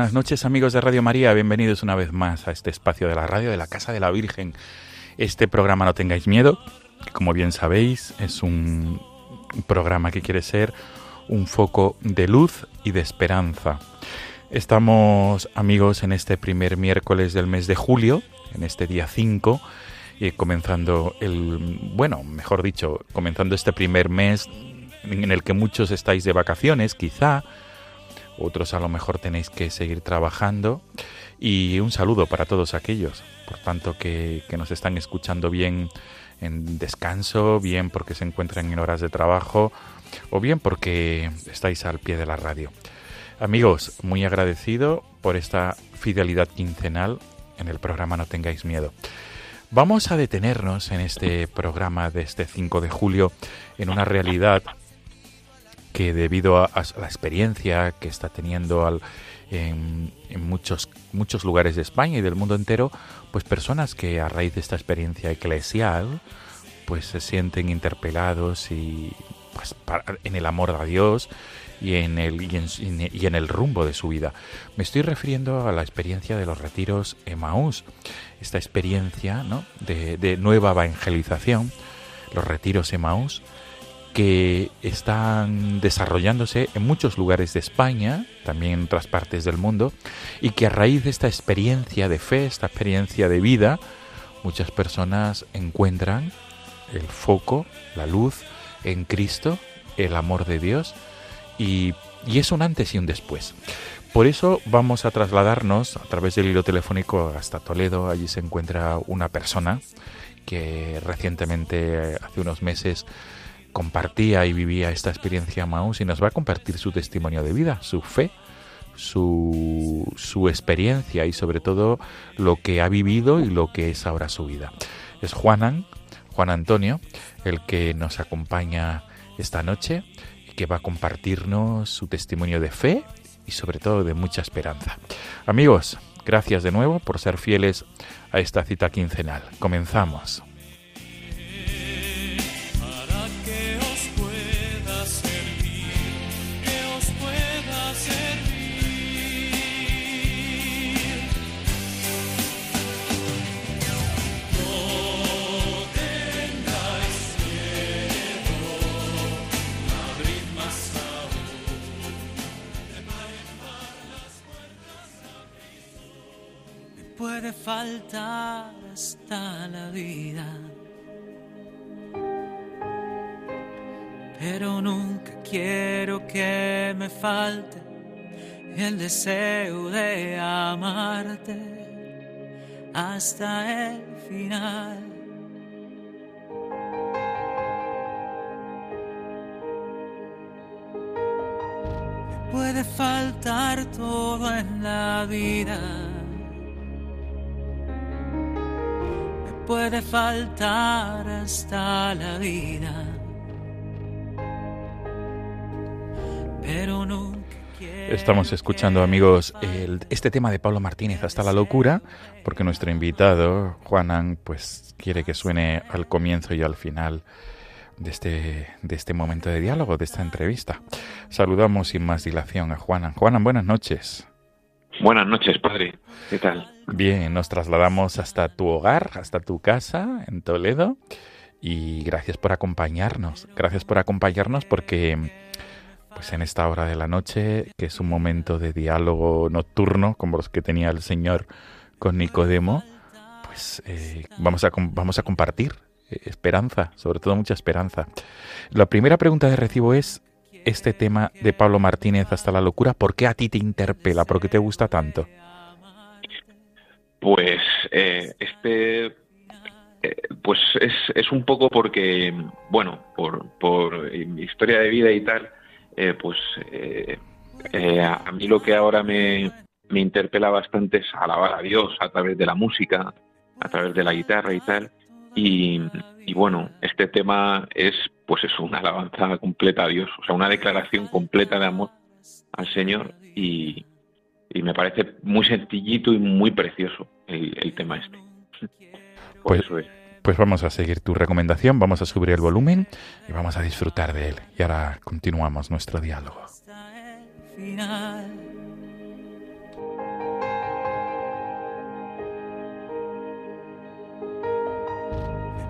Buenas noches amigos de Radio María, bienvenidos una vez más a este espacio de la radio de la Casa de la Virgen. Este programa No tengáis miedo, como bien sabéis es un un programa que quiere ser un foco de luz y de esperanza. Estamos amigos en este primer miércoles del mes de julio, en este día 5, y comenzando el, bueno, mejor dicho, comenzando este primer mes en el que muchos estáis de vacaciones, quizá, otros a lo mejor tenéis que seguir trabajando y un saludo para todos aquellos, por tanto, que, que nos están escuchando bien en descanso, bien porque se encuentran en horas de trabajo o bien porque estáis al pie de la radio. Amigos, muy agradecido por esta fidelidad quincenal en el programa No tengáis miedo. Vamos a detenernos en este programa de este 5 de julio en una realidad que debido a, la experiencia que está teniendo al, en, muchos, muchos lugares de España y del mundo entero, pues personas que a raíz de esta experiencia eclesial, pues se sienten interpelados y pues, en el amor a Dios y en, el, y en, el rumbo de su vida. Me estoy refiriendo a la experiencia de los retiros Emaús, esta experiencia ¿no? de, de nueva evangelización, los retiros Emaús, que están desarrollándose en muchos lugares de España, también en otras partes del mundo, y que a raíz de esta experiencia de fe, esta experiencia de vida, muchas personas encuentran el foco, la luz en Cristo, el amor de Dios, y, y es un antes y un después. Por eso vamos a trasladarnos a través del hilo telefónico hasta Toledo. Allí se encuentra una persona que recientemente, hace unos meses, compartía y vivía esta experiencia Maús y nos va a compartir su testimonio de vida, su fe, su, su experiencia y sobre todo lo que ha vivido y lo que es ahora su vida. Es Juanan, Juan Antonio, el que nos acompaña esta noche y que va a compartirnos su testimonio de fe y sobre todo de mucha esperanza. Amigos, gracias de nuevo por ser fieles a esta cita quincenal. Comenzamos. Puede faltar hasta la vida. Pero nunca quiero que me falte el deseo de amarte hasta el final. Puede faltar todo en la vida. Puede faltar hasta la vida. Pero nunca Estamos escuchando, amigos, este tema de Pablo Martínez, Hasta la locura, porque nuestro invitado, Juanan, pues quiere que suene al comienzo y al final de este, de este momento de diálogo, de esta entrevista. Saludamos sin más dilación a Juanan. Juanan, buenas noches. Buenas noches, padre. ¿Qué tal? Bien, nos trasladamos hasta tu hogar, hasta tu casa en Toledo. Y gracias por acompañarnos. Gracias por acompañarnos porque pues en esta hora de la noche, que es un momento de diálogo nocturno como los que tenía el Señor con Nicodemo, pues eh, vamos, a, vamos a compartir eh, esperanza, sobre todo mucha esperanza. La primera pregunta de recibo es este tema de Pablo Martínez hasta la locura, ¿por qué a ti te interpela? ¿Por qué te gusta tanto? Pues eh, este pues es, es, un poco porque, bueno, por, por mi historia de vida y tal, eh, pues eh, eh, a mí lo que ahora me, me interpela bastante es alabar a Dios a través de la música, a través de la guitarra y tal. Y, bueno, este tema es pues es una alabanza completa a Dios, o sea, una declaración completa de amor al Señor y, me parece muy sencillito y muy precioso el, tema este. Pues, eso es. Pues vamos a seguir tu recomendación, vamos a subir el volumen y vamos a disfrutar de él. Y ahora continuamos nuestro diálogo.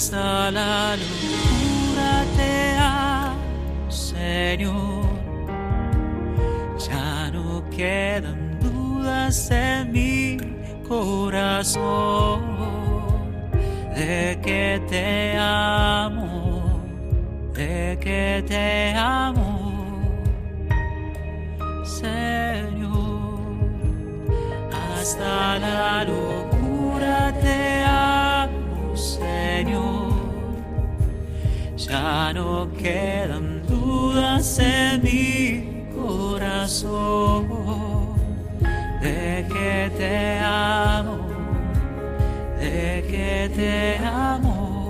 Hasta la locura te amo, Señor. Ya no quedan dudas en mi corazón de que te amo, de que te amo, Señor, hasta la locura ya no quedan dudas en mi corazón de que te amo de que te amo,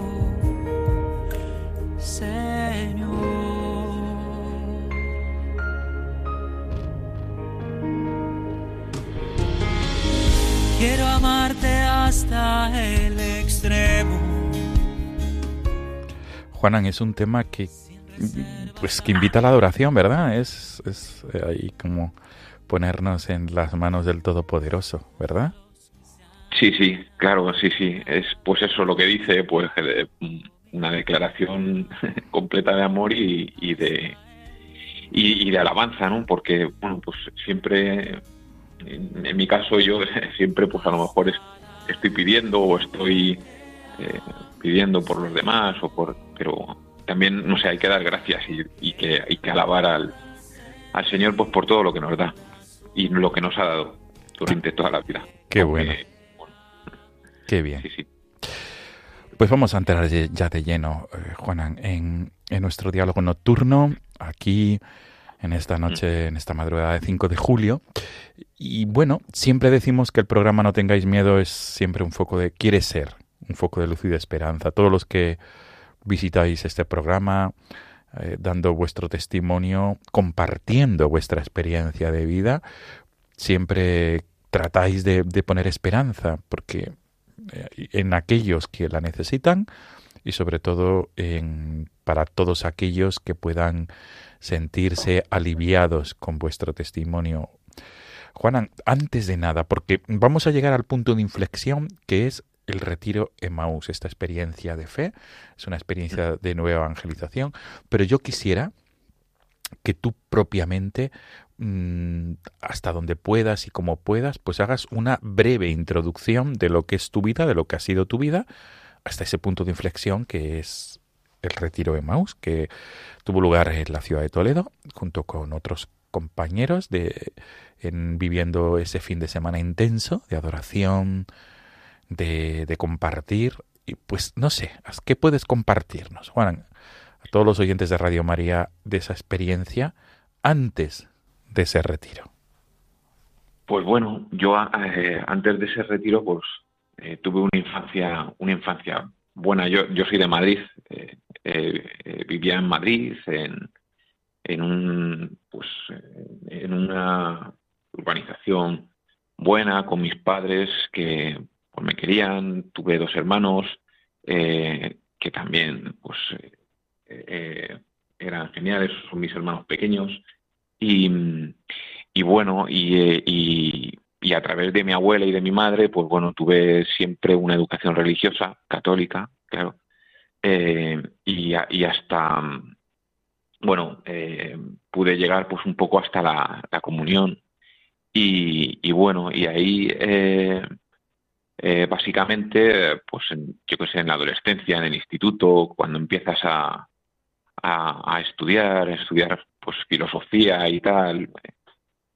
Señor. Quiero amarte hasta el extremo. Juanan, es un tema que pues que invita a la adoración, ¿verdad? Es, es ahí como ponernos en las manos del Todopoderoso, ¿verdad? Sí, sí, claro, sí, sí. Es pues eso lo que dice, pues eh, una declaración completa de amor y, de y, de alabanza, ¿no? Porque bueno, pues siempre, en, mi caso yo siempre, pues a lo mejor estoy pidiendo o estoy eh, pidiendo por los demás o por, pero también no sé, hay que dar gracias y, que hay que alabar al, al Señor, pues por todo lo que nos da y lo que nos ha dado durante toda la vida. Qué bueno. Qué bien. Pues vamos a entrar ya de lleno, eh, Juanan, en, nuestro diálogo nocturno, aquí en esta noche, en esta madrugada de 5 de julio. Y bueno, siempre decimos que el programa No tengáis miedo es siempre un foco de, quiere ser, un foco de luz y de esperanza. Todos los que visitáis este programa, eh, dando vuestro testimonio, compartiendo vuestra experiencia de vida, siempre tratáis de, poner esperanza, porque eh, en aquellos que la necesitan y sobre todo en, para todos aquellos que puedan sentirse aliviados con vuestro testimonio. Juanan, antes de nada, porque vamos a llegar al punto de inflexión que es el retiro Emmaus, esta experiencia de fe, es una experiencia de nueva evangelización, pero yo quisiera que tú propiamente Mm, hasta donde puedas y como puedas, pues hagas una breve introducción de lo que es tu vida, de lo que ha sido tu vida, hasta ese punto de inflexión que es el retiro de Maus, que tuvo lugar en la ciudad de Toledo, junto con otros compañeros de en viviendo ese fin de semana intenso de adoración, de, compartir. Y pues no sé, ¿qué puedes compartirnos, Juan? A todos los oyentes de Radio María de esa experiencia antes de ese retiro. Pues bueno, yo eh, antes de ese retiro, pues eh, tuve una infancia, una infancia buena. Yo, yo soy de Madrid, eh, vivía en Madrid, en, en un, pues, en una urbanización buena con mis padres que me querían. Tuve dos hermanos que también, pues, eran geniales. Son mis hermanos pequeños y y bueno, eh, y, y, a través de mi abuela y de mi madre, pues bueno, tuve siempre una educación religiosa, católica, claro, eh, y, y, hasta, bueno, eh, pude llegar pues un poco hasta la, la comunión. Y, y, bueno, y ahí básicamente, pues en, yo que sé, en la adolescencia, en el instituto, cuando empiezas a, a, a estudiar, a estudiar pues filosofía y tal,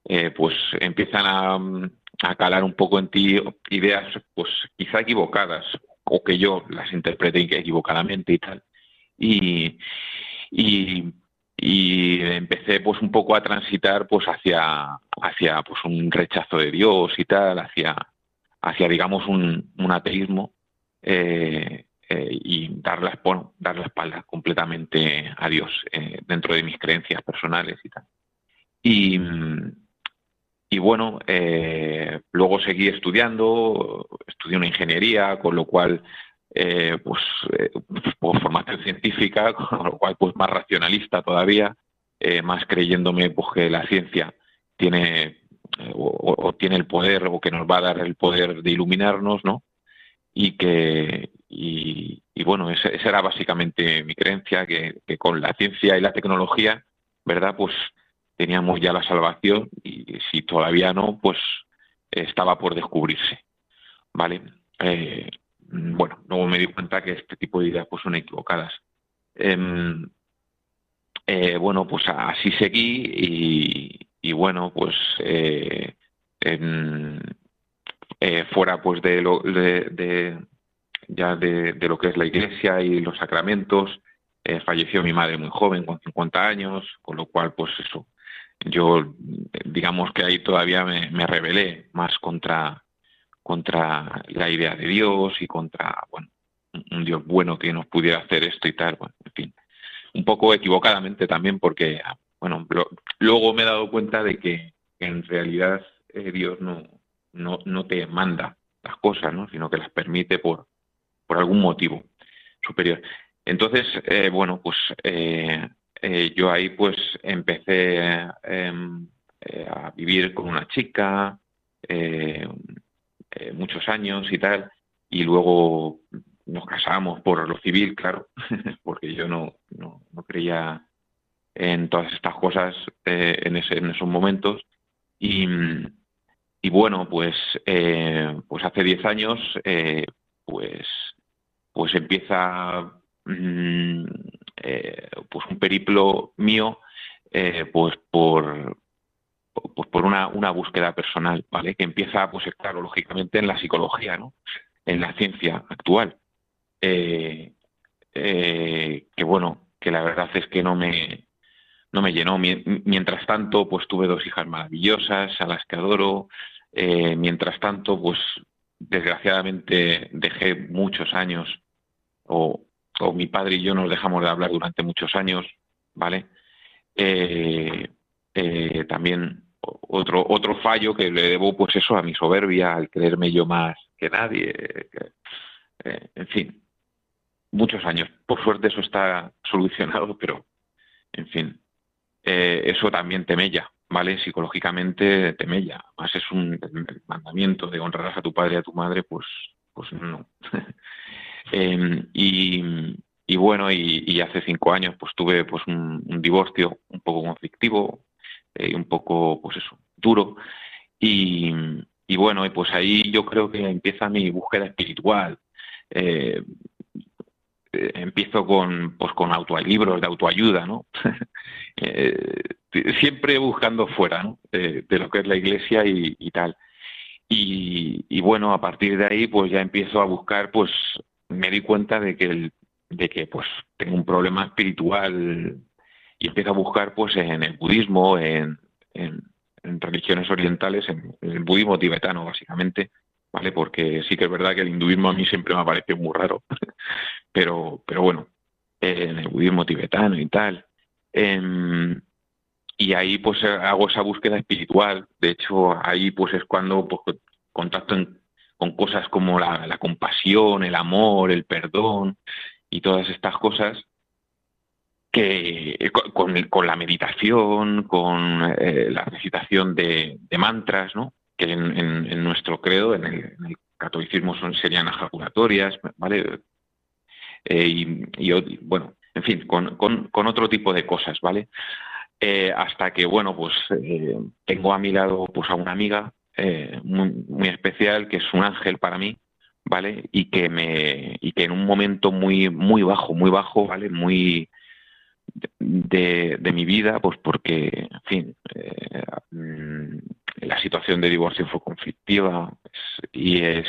eh, pues empiezan a, calar un poco en ti ideas, pues quizá equivocadas, o que yo las interprete equivocadamente y tal. Y, y, empecé pues un poco a transitar pues hacia, hacia pues un rechazo de Dios y tal, hacia, hacia digamos un, ateísmo. Eh, eh, y dar la, dar la espalda completamente a Dios dentro de mis creencias personales y tal. Y, y bueno, eh, luego seguí estudiando, estudié una ingeniería, con lo cual, eh, pues, eh, formación científica, con lo cual, pues, más racionalista todavía, más creyéndome, pues, que la ciencia tiene o, tiene el poder o que nos va a dar el poder de iluminarnos, ¿no? Y que, y, bueno, esa, era básicamente mi creencia, que, que con la ciencia y la tecnología, ¿verdad? Pues teníamos ya la salvación y si todavía no, pues estaba por descubrirse. ¿Vale? Eh, bueno, luego me di cuenta que este tipo de ideas pues son equivocadas. Em, eh, bueno, pues así seguí y, bueno, pues eh, fuera pues de lo de, ya de, lo que es la iglesia y los sacramentos, falleció mi madre muy joven, con 50 años, con lo cual pues eso, yo digamos que ahí todavía me, me rebelé más contra, contra la idea de Dios y contra, bueno, un Dios bueno que nos pudiera hacer esto y tal, bueno, en fin, un poco equivocadamente también porque, bueno, luego me he dado cuenta de que en realidad eh, Dios no, no, no te manda las cosas, ¿no? sino que las permite por, por algún motivo superior. Entonces, eh, bueno, pues eh, eh, yo ahí pues empecé em, a vivir con una chica muchos años y tal, y luego nos casamos por lo civil, claro, porque yo no, no, creía en todas estas cosas en, ese, en esos momentos. Y, bueno, pues, pues hace 10 años, pues, pues empieza mm, eh, pues un periplo mío eh, pues por pues por una, una búsqueda personal, ¿vale? Que empieza, pues claro, lógicamente en la psicología, ¿no? En la ciencia actual. Eh, que bueno, que la verdad es que no me, no me llenó. Mientras tanto, pues tuve dos hijas maravillosas a las que adoro. mientras tanto, pues desgraciadamente dejé muchos años o o mi padre y yo nos dejamos de hablar durante muchos años, ¿vale? Eh, eh, también otro otro fallo que le debo pues eso a mi soberbia al creerme yo más que nadie eh, en fin muchos años por suerte eso está solucionado pero en fin eso también te mella vale psicológicamente te mella más es un mandamiento de honrarás a tu padre y a tu madre pues pues no Em, y, bueno, y, hace cinco años pues tuve pues un, divorcio un poco conflictivo, eh, un poco pues eso, duro. Y, y bueno, pues ahí yo creo que empieza mi búsqueda espiritual. Eh, eh, empiezo con pues con libros de autoayuda, ¿no? eh, siempre buscando fuera de, lo que es la iglesia y, tal. Y, bueno, a partir de ahí, pues ya empiezo a buscar, pues me di cuenta de que, de que pues tengo un problema espiritual y empiezo a buscar, pues en el budismo, en, en, religiones orientales, en, el budismo tibetano, básicamente, ¿vale? Porque sí que es verdad que el hinduismo a mí siempre me ha parecido muy raro, pero, pero bueno, en el budismo tibetano y tal. Em, y ahí pues hago esa búsqueda espiritual. De hecho, ahí pues es cuando pues, contacto con cosas como la, compasión, el amor, el perdón y todas estas cosas que con, con la meditación, con eh, la recitación de, mantras, ¿no? Que en, nuestro credo, en el, catolicismo son, serían ejaculatorias, ¿vale? Eh, y, bueno, en fin, con, con, otro tipo de cosas, ¿vale? Eh, hasta que, bueno, pues eh, tengo a mi lado pues a una amiga muy, muy, especial, que es un ángel para mí, ¿vale? Y que me, y que en un momento muy, muy bajo, muy bajo, ¿vale? Muy de, de mi vida, pues porque, en fin, mm, la situación de divorcio fue conflictiva y es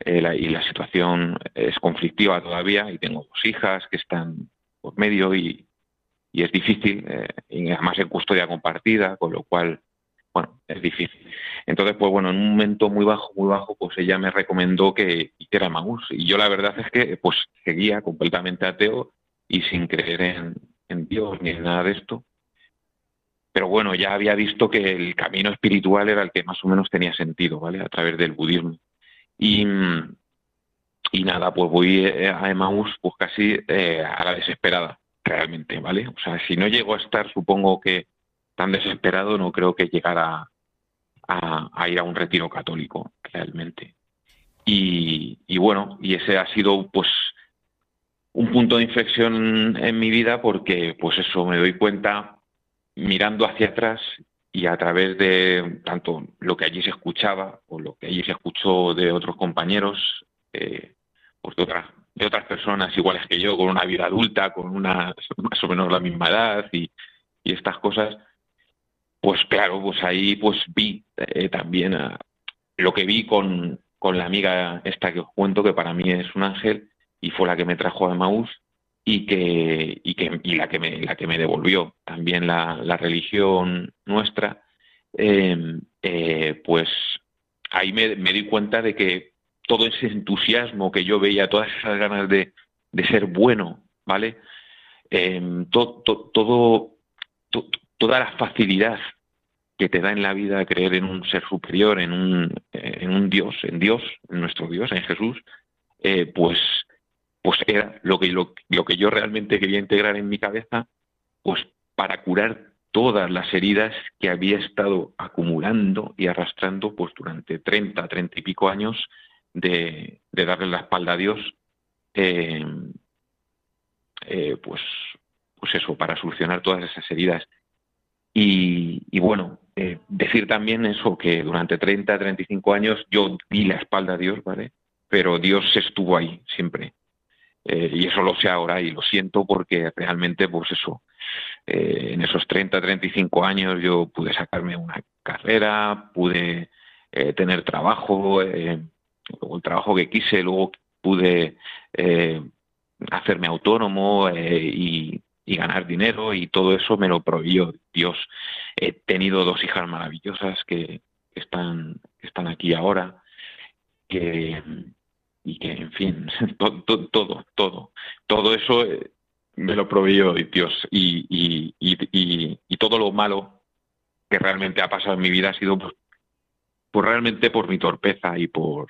eh, la, y la situación es conflictiva todavía y tengo dos hijas que están por medio y, y es difícil, eh, y además en custodia compartida, con lo cual, bueno, es difícil. Entonces, pues bueno, en un momento muy bajo, muy bajo, pues ella me recomendó que hiciera Maús. Y yo la verdad es que pues seguía completamente ateo y sin creer en, en Dios ni en nada de esto. Pero bueno, ya había visto que el camino espiritual era el que más o menos tenía sentido, ¿vale? A través del budismo. Y, nada, pues voy eh, a Emmaus pues casi eh, a la desesperada, realmente, ¿vale? O sea, si no llego a estar, supongo que tan desesperado, no creo que llegara a, ir a un retiro católico, realmente. Y, bueno, y ese ha sido pues un punto de inflexión en mi vida porque pues eso me doy cuenta mirando hacia atrás y a través de tanto lo que allí se escuchaba o lo que allí se escuchó de otros compañeros, eh, pues de otras, personas iguales que yo, con una vida adulta, con una más o menos la misma edad y, estas cosas, pues claro, pues ahí pues vi eh, también lo que vi con, con la amiga esta que os cuento, que para mí es un ángel, y fue la que me trajo a Maús, y que y que y la que me la que me devolvió también la, la religión nuestra em, eh, pues ahí me, me, di cuenta de que todo ese entusiasmo que yo veía todas esas ganas de, de ser bueno vale em, todo toda la facilidad que te da en la vida creer en un ser superior en un en un Dios en Dios en nuestro Dios en Jesús eh, pues pues era lo que, lo, que yo realmente quería integrar en mi cabeza, pues para curar todas las heridas que había estado acumulando y arrastrando pues durante 30, 30 y pico años de, darle la espalda a Dios, eh, eh, pues, pues eso, para solucionar todas esas heridas. Y, bueno, eh, decir también eso, que durante 30, 35 años yo di la espalda a Dios, ¿vale? Pero Dios estuvo ahí siempre. Eh, y eso lo sé ahora y lo siento porque realmente, pues eso, eh, en esos 30, 35 años yo pude sacarme una carrera, pude eh, tener trabajo, el trabajo que quise, luego pude hacerme autónomo y, y, ganar dinero y todo eso me lo proveyó Dios. He tenido dos hijas maravillosas que, están, están aquí ahora, que y que, en fin, todo, todo, todo, todo eso eh, me lo proveyó Dios. Y, y, y, y, todo lo malo que realmente ha pasado en mi vida ha sido por, por realmente por mi torpeza y por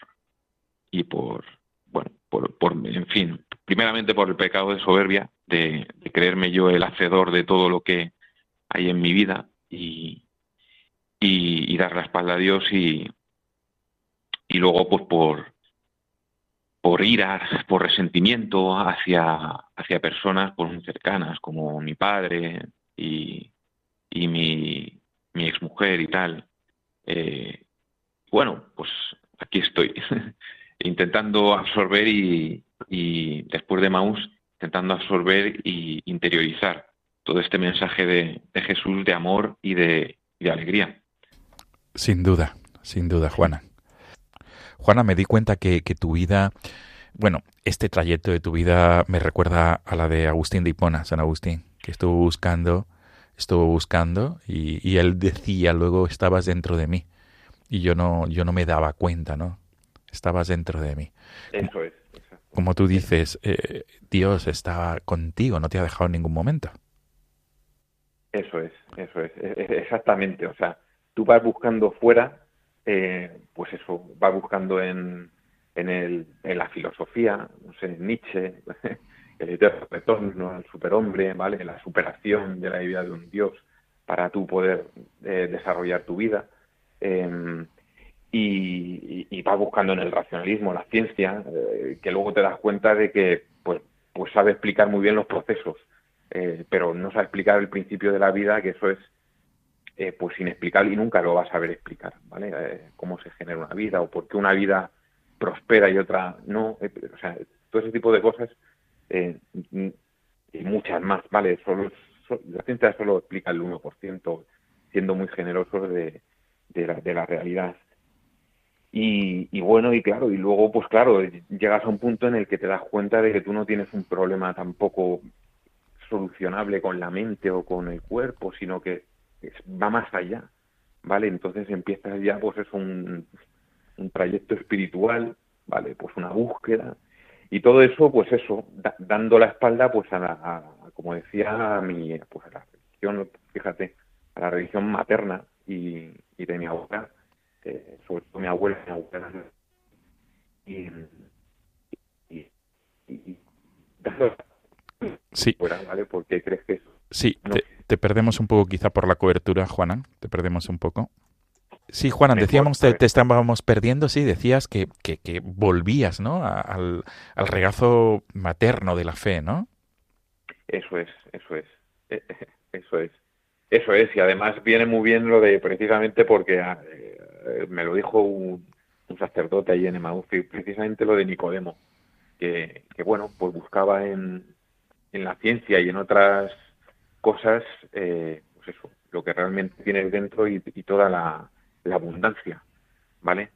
y por bueno por, por en fin primeramente por el pecado de soberbia de, creerme yo el hacedor de todo lo que hay en mi vida y, y, dar la espalda a Dios y, y luego pues por por ira, por resentimiento hacia, hacia personas por muy cercanas, como mi padre y, y mi, mi exmujer y tal. Eh, bueno, pues aquí estoy, intentando absorber y, y, después de Maus, intentando absorber y interiorizar todo este mensaje de, Jesús de amor y de, alegría. Sin duda, sin duda, Juana. Juana, me di cuenta que, que, tu vida, bueno, este trayecto de tu vida me recuerda a la de Agustín de Hipona, San Agustín, que estuvo buscando, estuvo buscando y, y él decía luego estabas dentro de mí y yo no, yo no me daba cuenta, ¿no? Estabas dentro de mí. Eso es. Como tú dices, eh, Dios estaba contigo, no te ha dejado en ningún momento. Eso es, eso es, e, e, exactamente. O sea, tú vas buscando fuera, eh, pues eso, vas buscando en, en, el, en la filosofía, no sé, Nietzsche, el eterno retorno, el superhombre, ¿vale? La superación de la vida de un Dios para tú poder eh, desarrollar tu vida. Em, y, vas buscando en el racionalismo, la ciencia, eh, que luego te das cuenta de que pues, pues sabe explicar muy bien los procesos, pero no sabe explicar el principio de la vida, que eso es eh, pues inexplicable y nunca lo vas a saber explicar, ¿vale? cómo se genera una vida o por qué una vida prospera y otra no, o sea, todo ese tipo de cosas y muchas más, ¿vale? Solo, la ciencia solo explica el 1%, siendo muy generosos de, de, la, de la realidad. Y, bueno, y claro, y luego, pues claro, llegas a un punto en el que te das cuenta de que tú no tienes un problema tampoco solucionable con la mente o con el cuerpo, sino que va más allá, ¿vale? Entonces empiezas ya, pues es un, un trayecto espiritual, ¿vale? Pues una búsqueda. Y todo eso, pues eso, dando la espalda, pues a, como decía, a mi, pues a la religión, fíjate, a la religión materna y, de mi abuela, eh, sobre todo mi abuela, mi abuela y, y, sí. fuera, ¿vale? Porque crees que eso Sí, te, perdemos un poco quizá por la cobertura, Juanan, te perdemos un poco. Sí, Juanan, decíamos, te, te, estábamos perdiendo, sí, decías que, que, que volvías, ¿no? al, al regazo materno de la fe, ¿no? Eso es, eso es, eso es. Eso es, y además viene muy bien lo de precisamente porque ah, eh, me lo dijo un, sacerdote ahí en Emaús, precisamente lo de Nicodemo, que, bueno, pues buscaba en, en, la ciencia y en otras cosas, eh, pues eso, lo que realmente tienes dentro y, toda la, abundancia, ¿vale?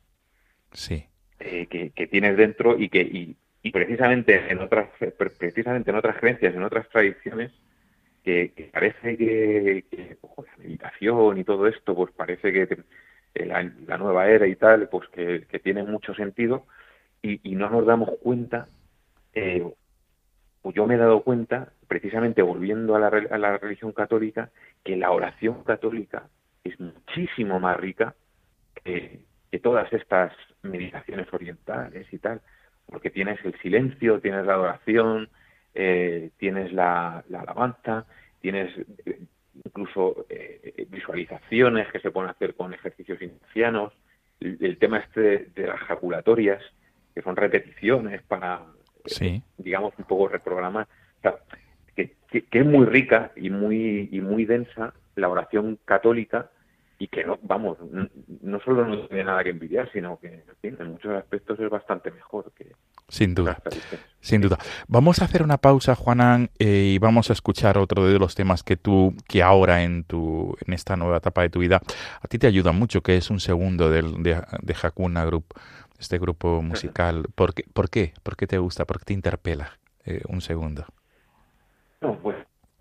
Sí. Eh, que, que, tienes dentro y que y, y precisamente en otras precisamente en otras creencias, en otras tradiciones, que, parece que, la meditación y todo esto, pues parece que eh, la, nueva era y tal, pues que, tiene mucho sentido y, no nos damos cuenta, eh, pues yo me he dado cuenta, precisamente volviendo a la, a la religión católica, que la oración católica es muchísimo más rica que, todas estas meditaciones orientales y tal, porque tienes el silencio, tienes la adoración, eh, tienes la, alabanza, tienes eh, incluso eh, visualizaciones que se pueden hacer con ejercicios inicianos, el, tema este de, las jaculatorias, que son repeticiones para, digamos, un poco reprogramar, que, es muy rica y muy, y muy densa la oración católica y que no, vamos, no solo no tiene nada que envidiar, sino que en muchos aspectos es bastante mejor que sin duda, sin duda. Vamos a hacer una pausa, Juanan, eh, y vamos a escuchar otro de los temas que tú, que ahora en tu, en esta nueva etapa de tu vida, a ti te ayuda mucho, que es un segundo de, de Hakuna Group, este grupo musical. ¿Por qué? ¿Por qué, ¿Por qué te gusta? ¿Por qué te interpela eh, un segundo? No, pues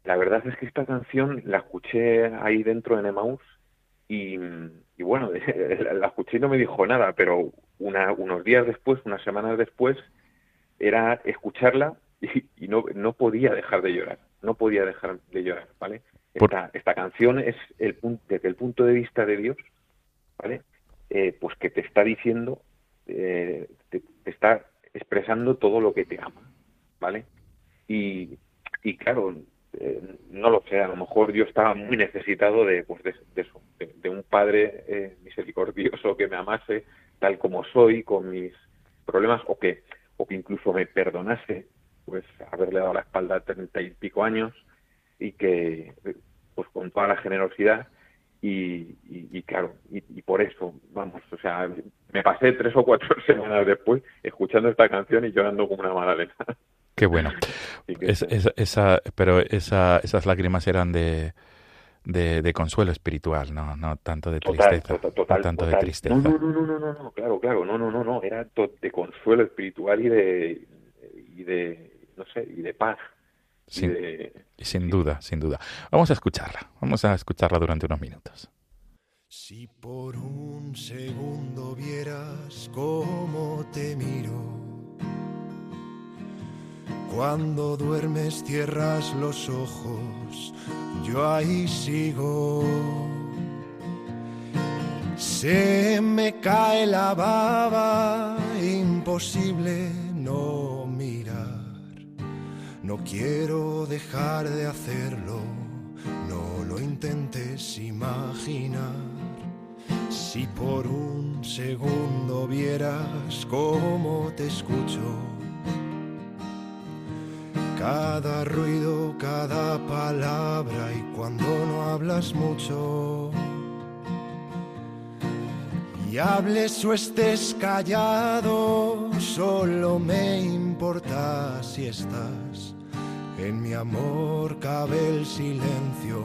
la verdad es que esta canción la escuché ahí dentro en Emmaus y, bueno, la escuché y no me dijo nada, pero una, unos días después, unas semanas después, era escucharla y, no, no podía dejar de llorar, no podía dejar de llorar, ¿vale? Esta, esta canción es el desde el punto de vista de Dios, ¿vale? Eh, pues que te está diciendo, eh, te, está expresando todo lo que te ama, ¿vale? Y, y claro, eh, no lo sé, a lo mejor yo estaba muy necesitado de, pues de, un padre eh, misericordioso que me amase tal como soy, con mis problemas, o que, o que incluso me perdonase, pues haberle dado la espalda a treinta y pico años y que, pues con toda la generosidad, y, y, claro, y, por eso, vamos, o sea, me pasé tres o cuatro semanas después escuchando esta canción y llorando como una magdalena. Qué bueno. esa, pero esa, esas lágrimas eran de, de, consuelo espiritual, no, no tanto de tristeza. Total, tanto de tristeza. No, no, no, no, no, claro, claro, no, no, no, no, era de consuelo espiritual y de, y de, no sé, y de paz. Sin, sin duda, sin duda. Vamos a escucharla, vamos a escucharla durante unos minutos. Si por un segundo vieras cómo te miro, cuando duermes cierras los ojos yo ahí sigo. Se me cae la baba, imposible. No quiero dejar de hacerlo, no lo intentes imaginar. Si por un segundo vieras cómo te escucho cada ruido, cada palabra y cuando no hablas mucho. Y hables o estés callado, solo me importa si estás. En mi amor cabe el silencio,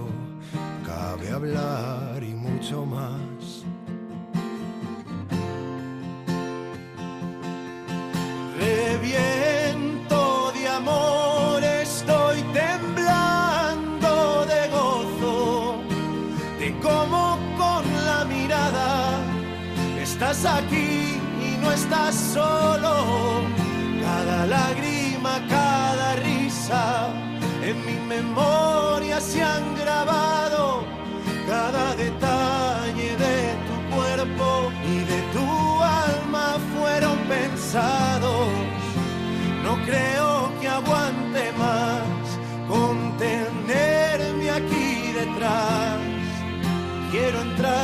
cabe hablar y mucho más. Reviento de amor estás aquí y no estás solo. Cada lágrima, cada en mi memoria se han grabado. Cada detalle de tu cuerpo y de tu alma fueron pensados. No creo que aguante más contenerme aquí detrás. Quiero entrar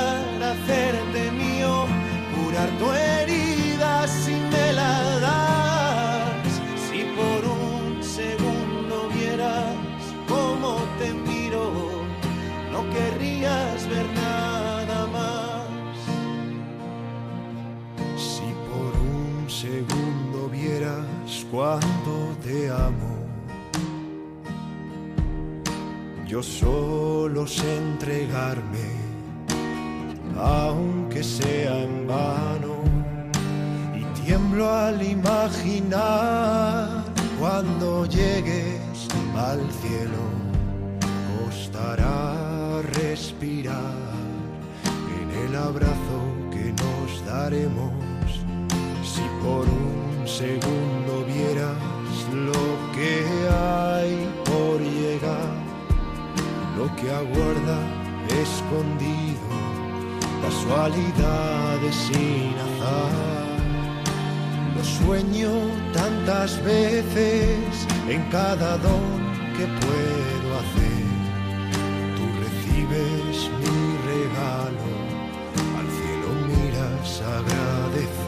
cuánto te amo. Yo solo sé entregarme aunque sea en vano. Y tiemblo al imaginar cuando llegues al cielo, costará respirar en el abrazo que nos daremos. Si por un segundo que hay por llegar, lo que aguarda escondido casualidades sin azar. Lo sueño tantas veces en cada don que puedo hacer. Tú recibes mi regalo, al cielo miras agradecer.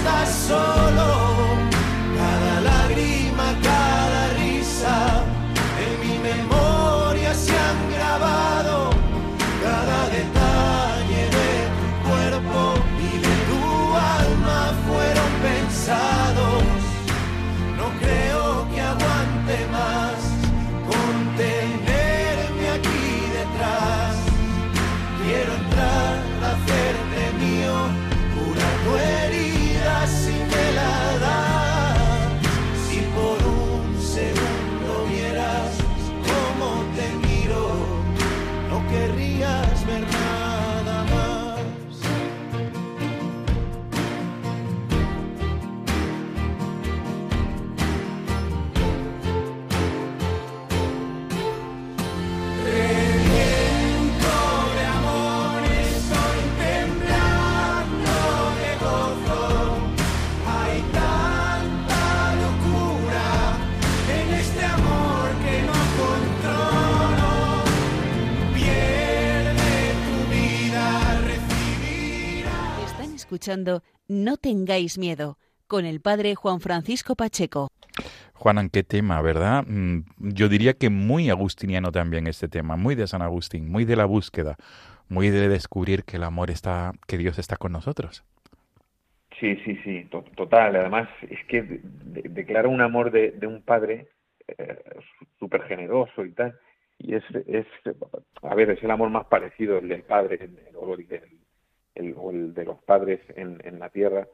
Estás solo. Escuchando No tengáis miedo con el padre Juan Francisco Pacheco. Juanan, qué tema, ¿verdad? Mm, yo diría que muy agustiniano también este tema, muy de San Agustín, muy de la búsqueda, muy de descubrir que el amor está, que Dios está con nosotros. Sí, sí, sí, total. Además, es que declara un amor de, un padre eh, súper generoso y tal. Y es, es, a ver, es el amor más parecido, el del padre, el, o, el, de los padres en, en la tierra.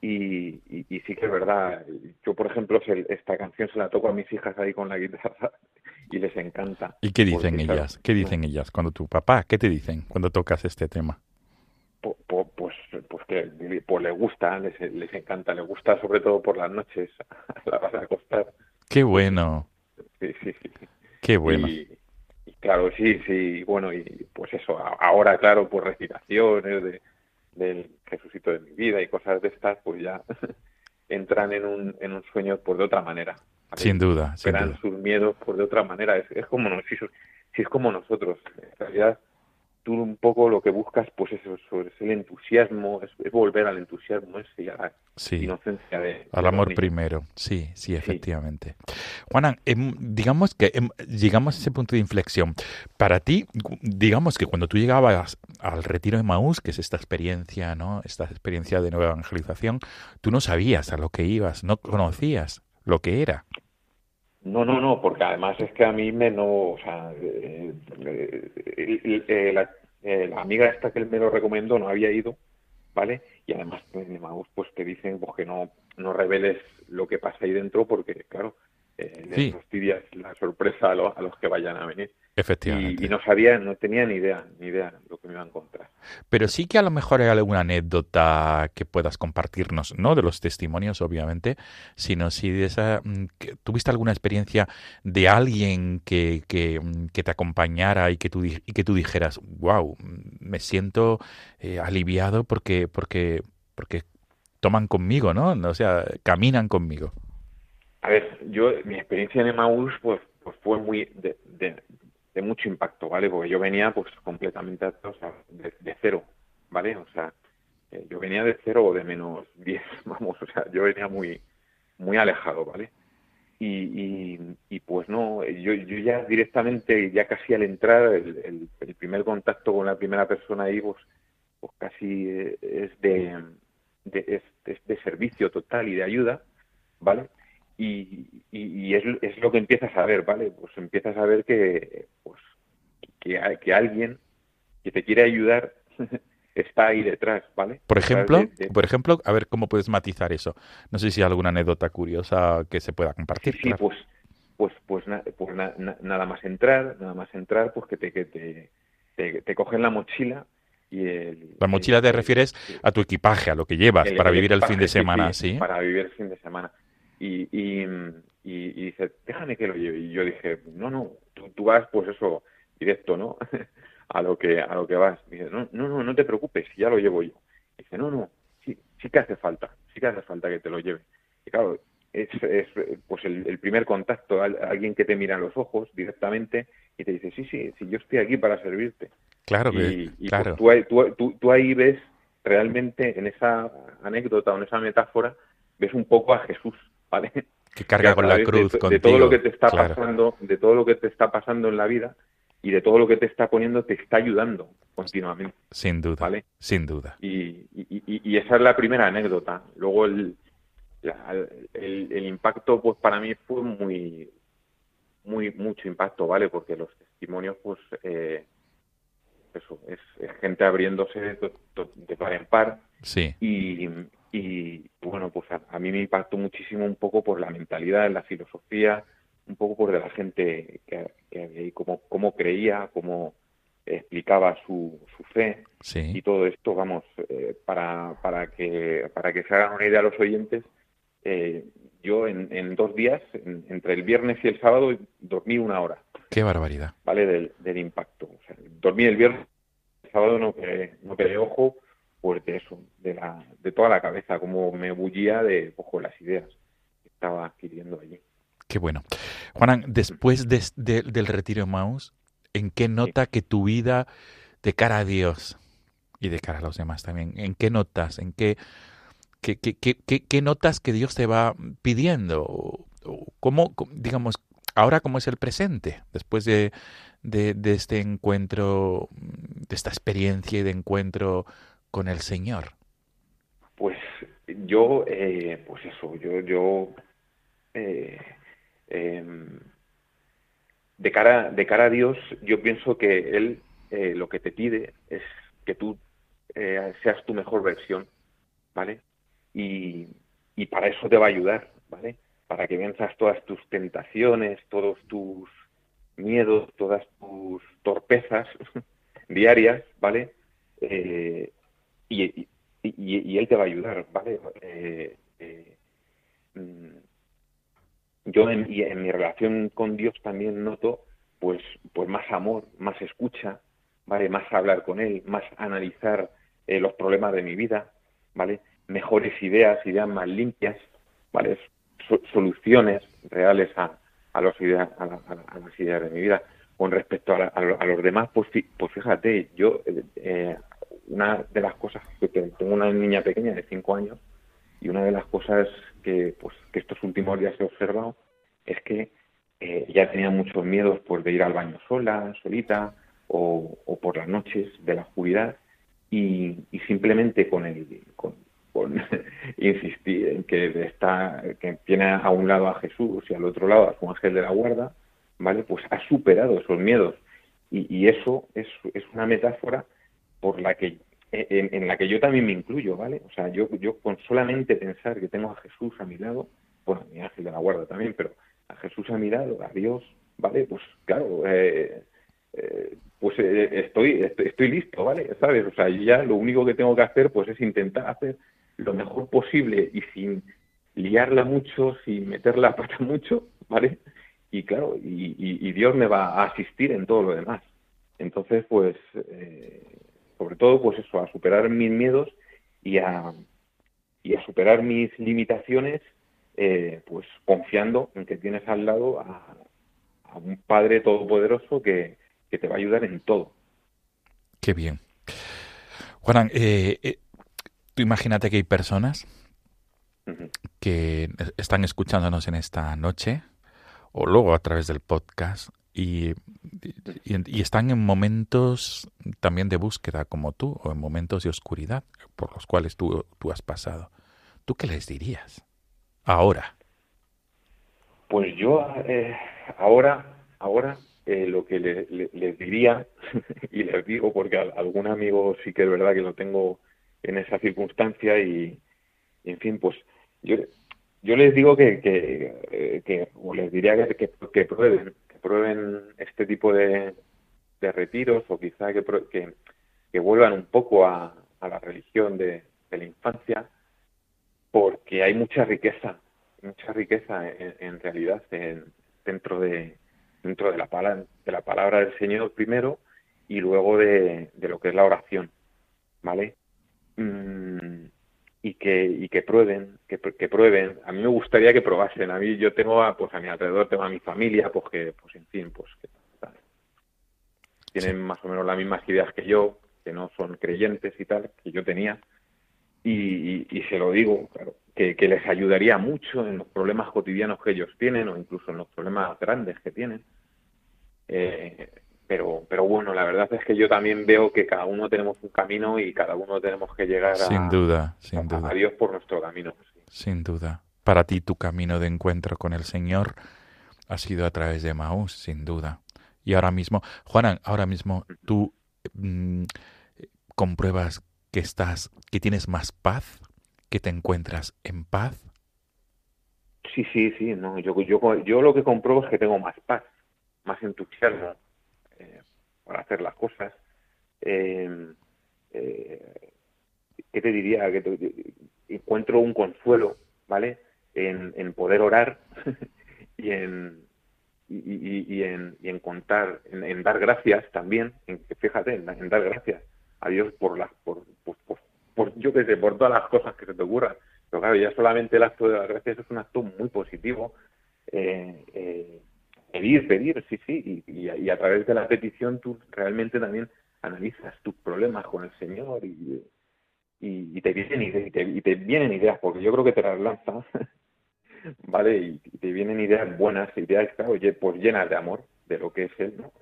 Y, y, sí que es verdad. Yo, por ejemplo, esta canción se la toco a mis hijas ahí con la guitarra y les encanta. ¿Y qué dicen ellas? ¿Qué dicen ellas cuando tu papá, qué te dicen cuando tocas este tema? Pues, pues, pues que pues les gusta, les, les encanta, les gusta sobre todo por las noches a la hora de acostar. Qué bueno. Sí, sí, sí. Qué bueno. Y, claro, sí, sí, bueno, y pues eso, ahora, claro, pues recitaciones de del Jesucito de mi vida y cosas de estas, pues ya entran en un, en un sueño por de otra manera. Sin duda. Superan sus miedos por de otra manera. Es, es como si, si es como nosotros. En realidad, tú un poco lo que buscas, pues eso, es el entusiasmo, es, volver al entusiasmo ese y a la inocencia de... Al amor primero, sí, sí, efectivamente. Juana, em, digamos que em, llegamos a ese punto de inflexión. Para ti, digamos que cuando tú llegabas al retiro de Maús, que es esta experiencia, ¿no? Esta experiencia de nueva evangelización, tú no sabías a lo que ibas, no conocías lo que era. No, no, no, porque además es que a mí me no, o sea, eh, eh, eh, la, amiga esta que él me lo recomendó no había ido, ¿vale? Y además pues, pues te dicen pues que no, no reveles lo que pasa ahí dentro porque, claro, eh, les fastidias la sorpresa a, a los que vayan a venir. Efectivamente. Y, no sabía, no tenía ni idea, ni idea lo que me iba a encontrar. Pero sí que a lo mejor hay alguna anécdota que puedas compartirnos, no de los testimonios, obviamente, sino si de esa, mm, tuviste alguna experiencia de alguien que, que, mm, que, te acompañara y que tú, y que tú dijeras, wow, me siento eh, aliviado porque, porque, porque toman conmigo, ¿no? O sea, caminan conmigo. A ver, yo, mi experiencia en Emmaus, pues, pues fue muy de, de mucho impacto, ¿vale? Porque yo venía pues completamente o de, cero, ¿vale? O sea, eh, yo venía de cero o de menos 10, vamos, o sea, yo venía muy, muy alejado, ¿vale? Y, y, pues no, yo, yo ya directamente, ya casi al entrar, el, el, primer contacto con la primera persona ahí, pues, pues casi es de, de, es de servicio total y de ayuda, ¿vale? Y, y, es, es, lo que empiezas a ver, ¿vale? Pues empiezas a ver que, pues, que, que alguien que te quiere ayudar está ahí detrás, ¿vale? Por ejemplo, por ejemplo, a ver cómo puedes matizar eso. No sé si hay alguna anécdota curiosa que se pueda compartir. Sí, pues, pues, pues, pues nada más entrar, nada más entrar, pues que te, que te, te, cogen la mochila y el, la mochila te refieres a tu equipaje, a lo que llevas para vivir el fin de semana, ¿sí? Para vivir el fin de semana y, y, y, dice, déjame que lo lleve. Y yo dije, no, no, tú, vas pues eso, directo, ¿no? a lo que a lo que vas. dice, no, no, no, no te preocupes, ya lo llevo yo. dice, no, no, sí, sí que hace falta, sí que hace falta que te lo lleve. Y claro, es, es pues el, primer contacto, alguien que te mira a los ojos directamente y te dice, sí, sí, sí, yo estoy aquí para servirte. Claro que, y, claro. Pues tú, tú, tú, ahí ves realmente en esa anécdota o en esa metáfora, ves un poco a Jesús que carga con la cruz de, todo lo que te está pasando, de todo lo que te está pasando en la vida y de todo lo que te está poniendo te está ayudando continuamente. Sin duda, ¿vale? Sin duda. Y, y, esa es la primera anécdota. Luego el, el, impacto, pues para mí fue muy, muy mucho impacto, ¿vale? Porque los testimonios, pues eh, eso, es, gente abriéndose de, de par en par. Sí. Y, y bueno, pues a, mí me impactó muchísimo un poco por la mentalidad, la filosofía, un poco por de la gente que, que cómo, cómo creía, cómo explicaba su, su fe y todo esto, vamos, eh, para, para, que, para que se hagan una idea los oyentes, eh, yo en, en, dos días, entre el viernes y el sábado, dormí una hora. ¡Qué barbaridad! ¿Vale? Del, del impacto. O sea, dormí el viernes, el sábado no quedé, no quedé fuerte eso, de, la, de toda la cabeza, como me bullía de ojo las ideas que estaba adquiriendo allí. Qué bueno. Juanan, después del retiro de Maus, ¿en qué nota que tu vida de cara a Dios y de cara a los demás también, en qué notas, en qué, ¿Qué, qué, qué, qué notas que Dios te va pidiendo? ¿Cómo, digamos, ahora cómo es el presente, después de, de, de este encuentro, de esta experiencia y de encuentro con el Señor? Pues yo, eh, pues eso, yo, yo eh, em, de cara, de cara a Dios, yo pienso que Él eh, lo que te pide es que tú seas tu mejor versión, ¿vale? Y, y para eso te va a ayudar, ¿vale? Para que venzas todas tus tentaciones, todos tus miedos, todas tus torpezas diarias, ¿vale? Y, y, él te va a ayudar, ¿vale? Eh, eh, mm, yo en, mi relación con Dios también noto pues, pues más amor, más escucha, ¿vale? Más hablar con Él, más analizar eh, los problemas de mi vida, ¿vale? Mejores ideas, ideas más limpias, ¿vale? soluciones reales a, a, los ideas, a, las ideas de mi vida. Con respecto a, a, los demás, pues, pues fíjate, yo eh, una de las cosas que tengo una niña pequeña de 5 años y una de las cosas que, pues, que estos últimos días he observado es que eh, ya tenía muchos miedos pues, de ir al baño sola, solita o, por las noches de la oscuridad y, simplemente con el con, insistir en que está que tiene a un lado a Jesús y al otro lado a su ángel de la guarda, ¿vale? Pues ha superado esos miedos y, y eso es, es una metáfora por la que en, la que yo también me incluyo, ¿vale? O sea, yo, yo con solamente pensar que tengo a Jesús a mi lado, bueno, mi ángel de la guarda también, pero a Jesús a mi lado, a Dios, ¿vale? Pues claro, eh, eh, pues eh, estoy, estoy, listo, ¿vale? ¿Sabes? O sea, ya lo único que tengo que hacer pues es intentar hacer lo mejor posible y sin liarla mucho, sin meter la pata mucho, ¿vale? Y claro, y, y Dios me va a asistir en todo lo demás. Entonces, pues, eh, sobre todo, pues eso, a superar mis miedos y a, y a superar mis limitaciones, eh, pues confiando en que tienes al lado a, un Padre Todopoderoso que, te va a ayudar en todo. Qué bien. Juan, eh, eh, tú imagínate que hay personas que están escuchándonos en esta noche o luego a través del podcast y, y, están en momentos también de búsqueda como tú, o en momentos de oscuridad por los cuales tú, tú has pasado. ¿Tú qué les dirías ahora? Pues yo eh, ahora, ahora eh, lo que les diría, y les digo porque algún amigo sí que es verdad que lo tengo en esa circunstancia y, en fin, pues yo, yo les digo que, que, eh, que o les diría que, que, prueben, prueben este tipo de, retiros o quizá que, que, vuelvan un poco a, la religión de, la infancia, porque hay mucha riqueza, mucha riqueza en, realidad dentro de dentro de la palabra de la palabra del Señor primero y luego de, lo que es la oración, ¿vale? Mm, y que y que prueben que, que, prueben. A mí me gustaría que probasen. A mí yo tengo a, pues a mi alrededor tengo a mi familia pues que pues en fin pues que tienen más o menos las mismas ideas que yo que no son creyentes y tal que yo tenía. Y, y, se lo digo claro que, que, les ayudaría mucho en los problemas cotidianos que ellos tienen o incluso en los problemas grandes que tienen. Eh, pero, pero bueno, la verdad es que yo también veo que cada uno tenemos un camino y cada uno tenemos que llegar sin duda, sin duda. a Dios por nuestro camino. Sin duda. Para ti tu camino de encuentro con el Señor ha sido a través de Maús, sin duda. Y ahora mismo, Juanan, ahora mismo tú mm, compruebas que estás, que tienes más paz, que te encuentras en paz. Sí, sí, sí, no, yo, yo, yo lo que compruebo es que tengo más paz, más entusiasmo, para hacer las cosas. Eh, eh, ¿Qué te diría? Que encuentro un consuelo, ¿vale? En, poder orar y en y, en, y en contar, en, dar gracias también, en, fíjate, en, dar gracias a Dios por las, por, por, yo qué sé, por todas las cosas que se te ocurran. Pero claro, ya solamente el acto de las gracias es un acto muy positivo. Eh, eh, pedir, pedir, sí, sí, y, a, través de la petición tú realmente también analizas tus problemas con el Señor y, y, te vienen ideas, y te, vienen ideas, porque yo creo que te las lanzan, ¿vale? Y, te vienen ideas buenas, ideas, claro, pues llenas de amor, de lo que es él, ¿no?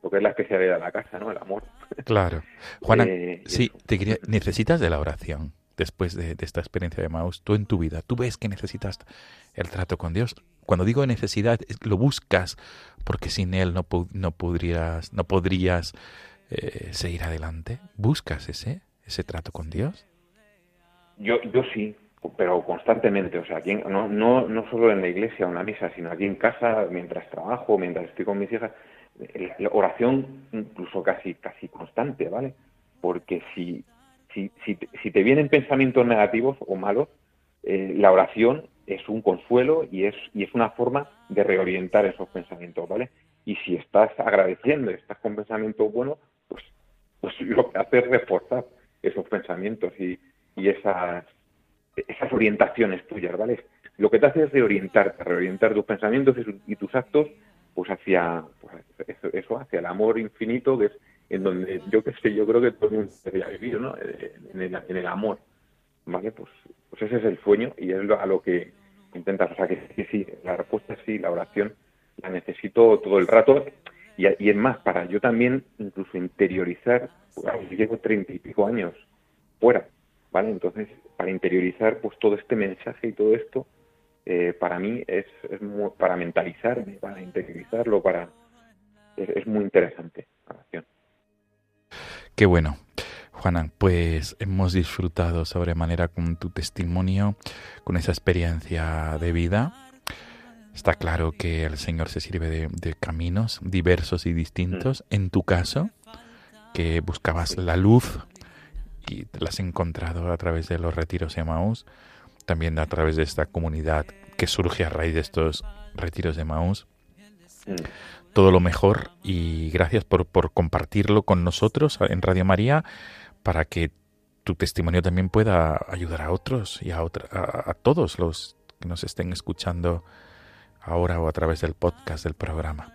lo que es la especialidad de la casa, ¿no? El amor. Claro. Juana, eh, sí, te quería, necesitas de la oración después de, esta experiencia de Maus, tú en tu vida, tú ves que necesitas el trato con Dios. Cuando digo necesidad, lo buscas porque sin Él no, no podrías, no podrías eh, seguir adelante. ¿Buscas ese, ese trato con Dios? Yo, yo sí, pero constantemente, o sea, aquí no, no, no solo en la iglesia o en la misa, sino aquí en casa, mientras trabajo, mientras estoy con mis hijas, la oración incluso casi, casi constante, ¿vale? Porque si, si, si, te vienen pensamientos negativos o malos, eh, la oración es un consuelo y es, y es una forma de reorientar esos pensamientos, ¿vale? Y si estás agradeciendo, estás con pensamientos buenos, pues, pues lo que hace es reforzar esos pensamientos y, y esas, esas orientaciones tuyas, ¿vale? Lo que te hace es reorientarte, reorientar tus pensamientos y, tus actos pues hacia pues, eso, hacia el amor infinito que en donde yo que sé, yo creo que todo el mundo debería vivir, ¿no? En el, en el amor, ¿vale? Pues, pues ese es el sueño y es a lo que intentas, o sea que sí, la respuesta es sí, la oración la necesito todo el rato y, y es más, para yo también incluso interiorizar, pues, llevo treinta y pico años fuera, ¿vale? Entonces, para interiorizar pues todo este mensaje y todo esto, eh, para mí es, es para mentalizarme, para interiorizarlo, para es muy interesante la oración. Qué bueno. Juana, pues hemos disfrutado sobremanera con tu testimonio, con esa experiencia de vida. Está claro que el Señor se sirve de, caminos diversos y distintos. Mm. En tu caso, que buscabas la luz y te la has encontrado a través de los retiros de Maús, también a través de esta comunidad que surge a raíz de estos retiros de Maús. Mm todo lo mejor y gracias por, por compartirlo con nosotros en Radio María para que tu testimonio también pueda ayudar a otros y a, a, todos los que nos estén escuchando ahora o a través del podcast del programa.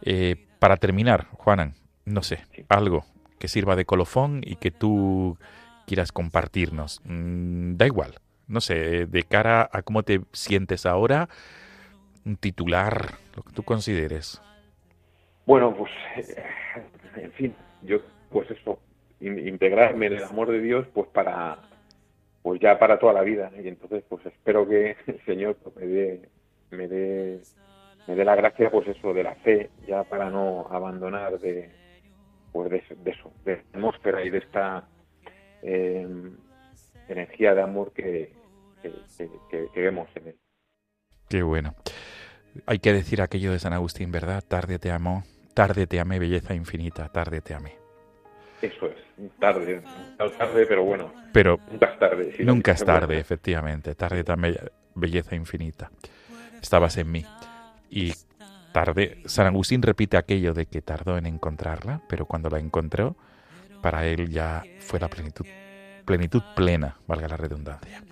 Eh, para terminar, Juanan, no sé, algo que sirva de colofón y que tú quieras compartirnos. Mm, da igual, no sé, de cara a cómo te sientes ahora, un titular, lo que tú consideres. Bueno, pues, eh, en fin, yo, pues eso, integrarme en el amor de Dios, pues para, pues ya para toda la vida. Y entonces, pues espero que el Señor pues, me dé, me dé, me dé la gracia, pues eso, de la fe, ya para no abandonar de, pues de, eso, de la atmósfera y de esta em, energía de amor que, que vemos en él. Qué bueno. Hay que decir aquello de San Agustín, ¿verdad? Tarde te amo, Tarde te amé, belleza infinita, tarde te amé. Eso es, tarde, tarde, pero bueno. Pero nunca es tarde. nunca es tarde, efectivamente. Tarde también, belleza infinita. Estabas en mí. Y tarde, San Agustín repite aquello de que tardó en encontrarla, pero cuando la encontró, para él ya fue la plenitud, plenitud plena, valga la redundancia.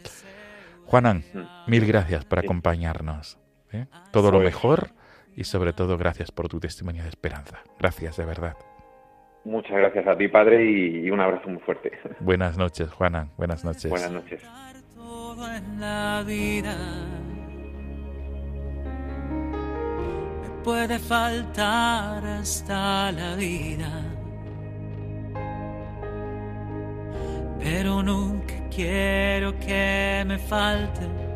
Juanan, mm. mil gracias por acompañarnos. ¿Eh? Todo lo mejor y sobre todo gracias por tu testimonio de esperanza. Gracias, de verdad. Muchas gracias a ti, Padre, y un abrazo muy fuerte. Buenas noches, Juana. Buenas noches. Buenas noches. Me puede faltar hasta la vida, pero nunca quiero que me falte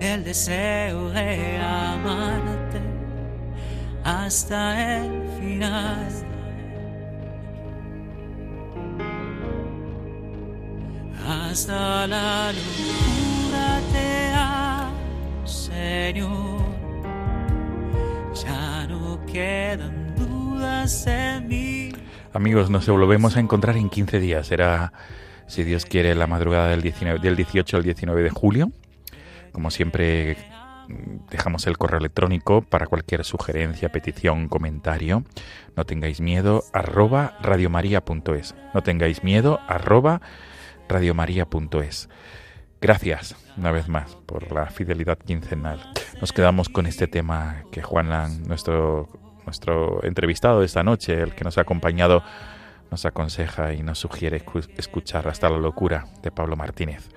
el deseo de amarte hasta el final. Hasta la locura te Señor. Ya no quedan dudas en mí. Amigos, nos volvemos a encontrar en 15 días. Será, si Dios quiere, la madrugada del, 19, del 18 al 19 de julio. Como siempre, dejamos el correo electrónico para cualquier sugerencia, petición, comentario. No tengáis miedo, arroba radiomaria.es. No tengáis miedo, arroba radiomaria.es. Gracias una vez más por la fidelidad quincenal. Nos quedamos con este tema que Juan, nuestro, nuestro entrevistado de esta noche, el que nos ha acompañado nos aconseja y nos sugiere escuchar hasta la locura de Pablo Martínez.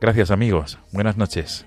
Gracias amigos, buenas noches.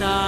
Hasta